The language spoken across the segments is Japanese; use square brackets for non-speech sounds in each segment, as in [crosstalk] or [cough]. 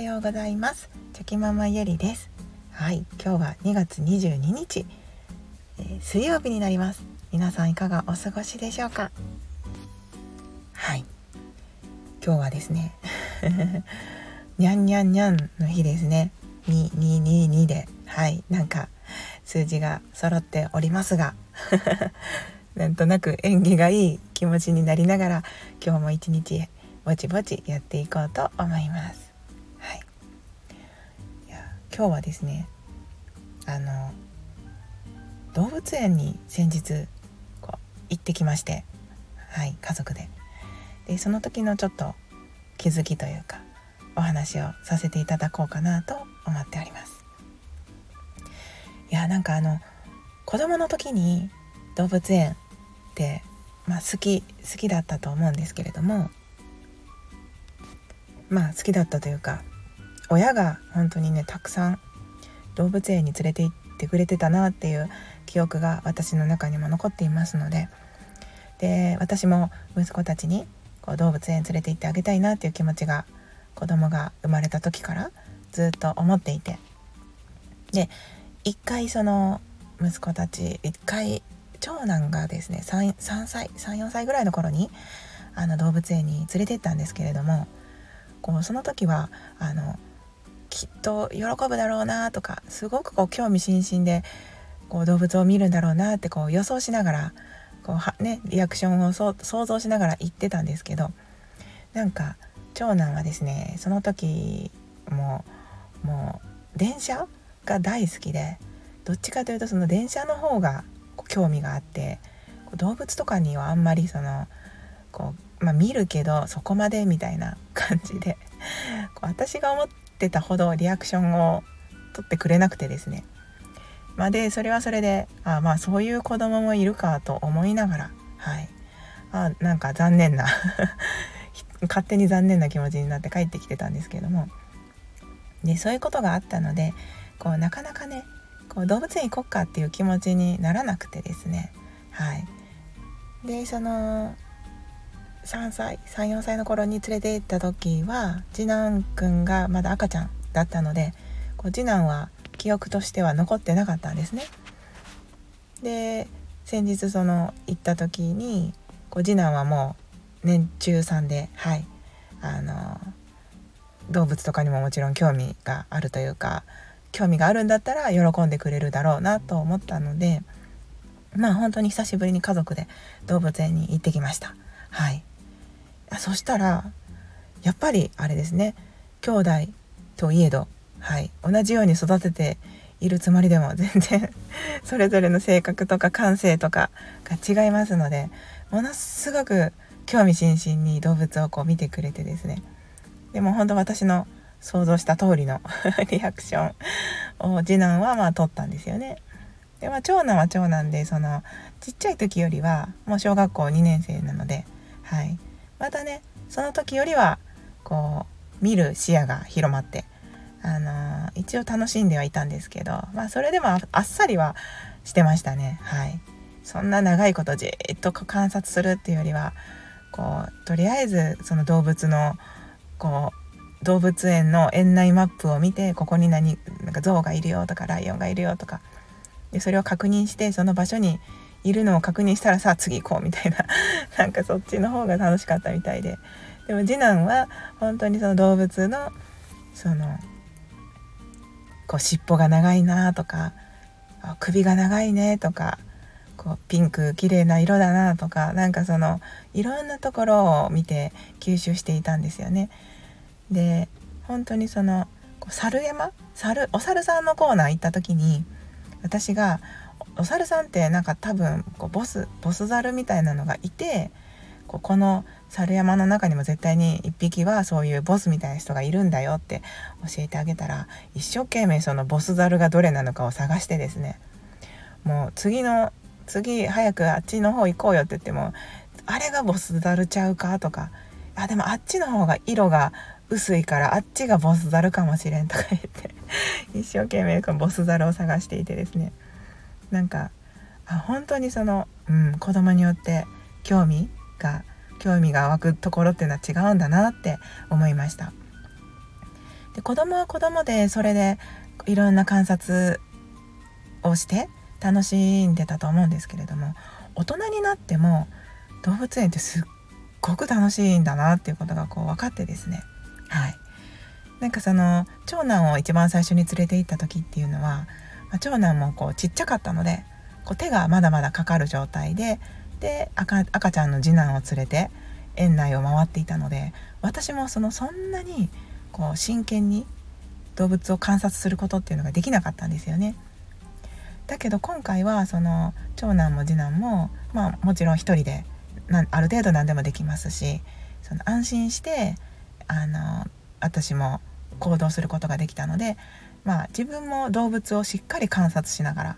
ようございます。チョキママゆりです。はい今日は2月22日、えー、水曜日になります。皆さんいかがお過ごしでしょうか？はい。今日はですね [laughs] にゃんにゃんにゃんの日ですね。2222で。はいなんか数字が揃っておりますが [laughs] なんとなく縁起がいい気持ちになりながら今日も一日ぼちぼちやっていこうと思います。今日はですねあの動物園に先日こう行ってきまして、はい、家族ででその時のちょっと気づきというかお話をさせていただこうかなと思っております。いやなんかあの子供の時に動物園って、まあ、好き好きだったと思うんですけれどもまあ好きだったというか親が本当にねたくさん動物園に連れて行ってくれてたなっていう記憶が私の中にも残っていますので。で私も息子たちにこう動物園連れて行ってあげたいなっていう気持ちが子供が生まれた時からずっと思っていて。で一回その息子たち一回長男がですね 3, 3歳34歳ぐらいの頃にあの動物園に連れて行ったんですけれどもこうその時はあのきっと喜ぶだろうなとかすごくこう興味津々でこう動物を見るんだろうなってこう予想しながらこうは、ね、リアクションを想像しながら言ってたんですけどなんか長男はですねその時ももう電車が大好きでどっちかというとその電車の方が興味があって動物とかにはあんまりそのこうまあ、見るけどそこまでみたいな感じで私が思ってたほどリアクションを取ってくれなくてですね。まあ、でそれはそれであまあそういう子供もいるかと思いながらはい。あなんか残念な [laughs] 勝手に残念な気持ちになって帰ってきてたんですけども。でそういうことがあったのでこうなかなかねこう動物園行こっかっていう気持ちにならなくてですね。はい。でその3歳34歳の頃に連れて行った時は次男くんがまだ赤ちゃんだったのでこう次男は記憶としては残ってなかったんですね。で先日その行った時にこう次男はもう年中3ではいあの動物とかにももちろん興味があるというか興味があるんだったら喜んでくれるだろうなと思ったのでまあ本当に久しぶりに家族で動物園に行ってきました。はいそしたらやっぱりあれですね。兄弟といえど、はい、同じように育てているつもりでも全然それぞれの性格とか感性とかが違いますのでものすごく興味津々に動物をこう見てくれてですね。でも本当私の想像した通りの [laughs] リアクションを次男はまあ取ったんですよね。でまあ長男は長男でそのちっちゃい時よりはもう小学校2年生なのではい。またねその時よりはこう見る視野が広まってあのー、一応楽しんではいたんですけどまあそれでもあっさりはしてましたね。はい。そんな長いことじっと観察するっていうよりはこうとりあえずその動物のこう動物園の園内マップを見てここに何なんか象がいるよとかライオンがいるよとかでそれを確認してその場所にいるのを確認したらさあ次行こうみたいな。[laughs] なんかそっちの方が楽しかったみたいで。でも次男は本当にその動物のそのこう尻尾が長いなとか首が長いねとかこうピンク綺麗な色だなとかなんかそのいろんなところを見て吸収していたんですよね。で本当にその猿山？猿お猿さんのコーナー行った時に私がお猿さんってなんか多分こうボスボス猿みたいなのがいてここの猿山の中にも絶対に1匹はそういうボスみたいな人がいるんだよって教えてあげたら一生懸命そのボス猿がどれなのかを探してですねもう次の次早くあっちの方行こうよって言ってもあれがボス猿ちゃうかとかあでもあっちの方が色が薄いからあっちがボス猿かもしれんとか言って [laughs] 一生懸命ボス猿を探していてですね。なんかあ本当にその、うん、子供によって興味が興味が湧くところっていうのは違うんだなって思いました。で子供は子供でそれでいろんな観察をして楽しんでたと思うんですけれども大人になっても動物園ってすっごく楽しいんだなっていうことがこう分かってですねはいなんかその長男を一番最初に連れて行った時っていうのは、まあ、長男もこうちっちゃかったのでこう手がまだまだかかる状態でで赤赤ちゃんの次男を連れて園内を回っていたので私もそのそんなにこう真剣に動物を観察することっていうのができなかったんですよね。だけど今回はその長男も次男も、まあ、もちろん一人でなある程度何でもできますしその安心してあの私も行動することができたので、まあ、自分も動物をしっかり観察しながら、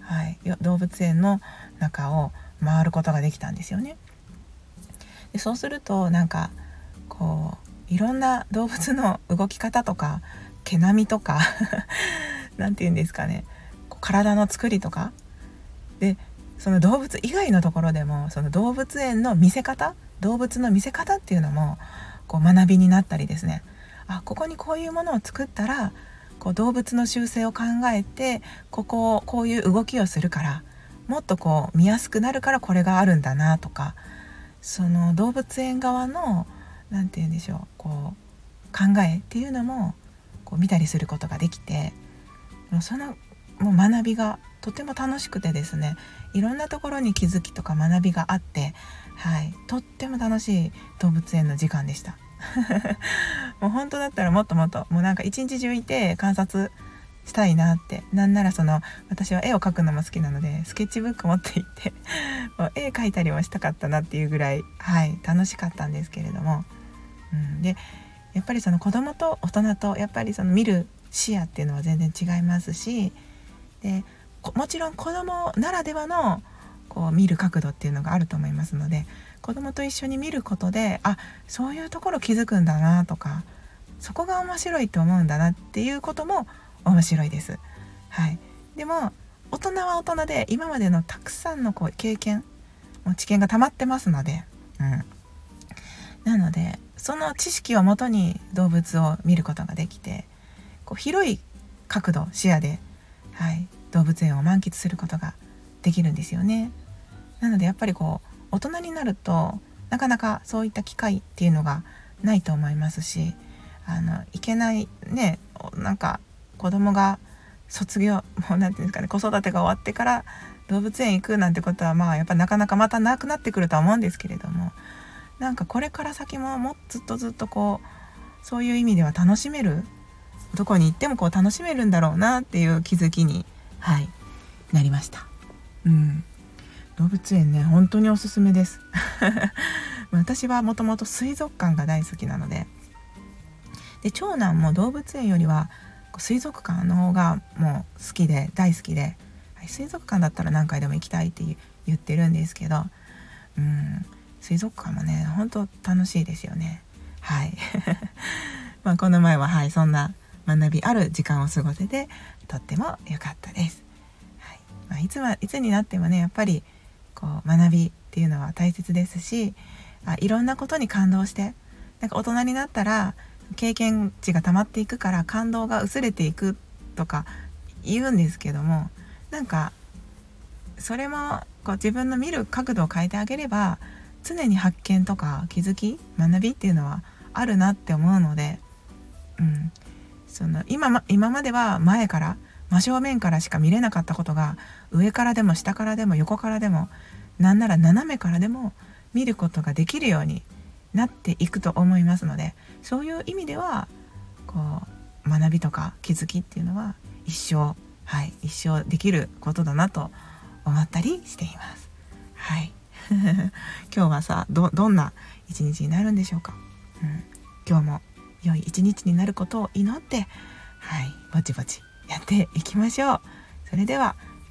はい、動物園の中を回ることができたんですよね。でそうするとなんかこういろんな動物の動き方とか毛並みとか [laughs] 何て言うんですかね体の作りとかでその動物以外のところでもその動物園の見せ方動物の見せ方っていうのもこう学びになったりですねあここにこういうものを作ったらこう動物の習性を考えてこここういう動きをするからもっとこう見やすくなるからこれがあるんだなとかその動物園側の何て言うんでしょうこう考えっていうのもこう見たりすることができてそのもう学びがとても楽しくてですねいろんなところに気づきとか学びがあって、はい、とっても楽しい動物園の時間でした。もう本当だったらもっともっともうなんか一日中いて観察したいなってなんならその私は絵を描くのも好きなのでスケッチブック持って行って [laughs] もう絵描いたりもしたかったなっていうぐらいはい楽しかったんですけれども、うん、でやっぱりその子供と大人とやっぱりその見る視野っていうのは全然違いますしでもちろん子供ならではのこう見る角度っていうのがあると思いますので子供と一緒に見ることであそういうところ気づくんだなとかそこが面白いと思うんだなっていうことも面白いです。はい、でも大人は大人で今までのたくさんのこう経験もう知見が溜まってますので、うん、なのでその知識をもとに動物を見ることができてこう広い角度視野で、はい、動物園を満喫することができるんですよね。なのでやっぱりこう大人になるとなかなかそういった機会っていうのがないと思いますしあのいけないねなんか子供が卒業 [laughs] もう何て言うんですかね子育てが終わってから動物園行くなんてことはまあやっぱなかなかまたなくなってくるとは思うんですけれどもなんかこれから先ももずっとずっとこうそういう意味では楽しめるどこに行ってもこう楽しめるんだろうなっていう気づきにはいなりました。うん。動物園ね本当におすすめです。[laughs] 私はもともと水族館が大好きなのでで長男も動物園よりは水族館の方がもう好きで大好きで、はい、水族館だったら何回でも行きたいって言ってるんですけどうん水族館もねほんと楽しいですよね。はい。[laughs] まあこの前ははいそんな学びある時間を過ごせてとっても良かったです、はい。まあ、いつはいつになってもねやっぱりこう学びっていうのは大切ですしあいろんなことに感動してなんか大人になったら経験値が溜まっていくから感動が薄れていくとか言うんですけどもなんかそれもこう自分の見る角度を変えてあげれば常に発見とか気づき学びっていうのはあるなって思うので、うん、その今ま今までは前から真正面からしか見れなかったことが上からでも下からでも横からでもなんなら斜めからでも見ることができるようになっていくと思いますのでそういう意味ではこう学びとか気づきっていうのは一生はい一生できることだなと思ったりしています。はい。[laughs] 今日はさどんな一日になるんでしょうか、うん、今日も良い一日になることを祈ってはいぼちぼちやっていきましょう。それでは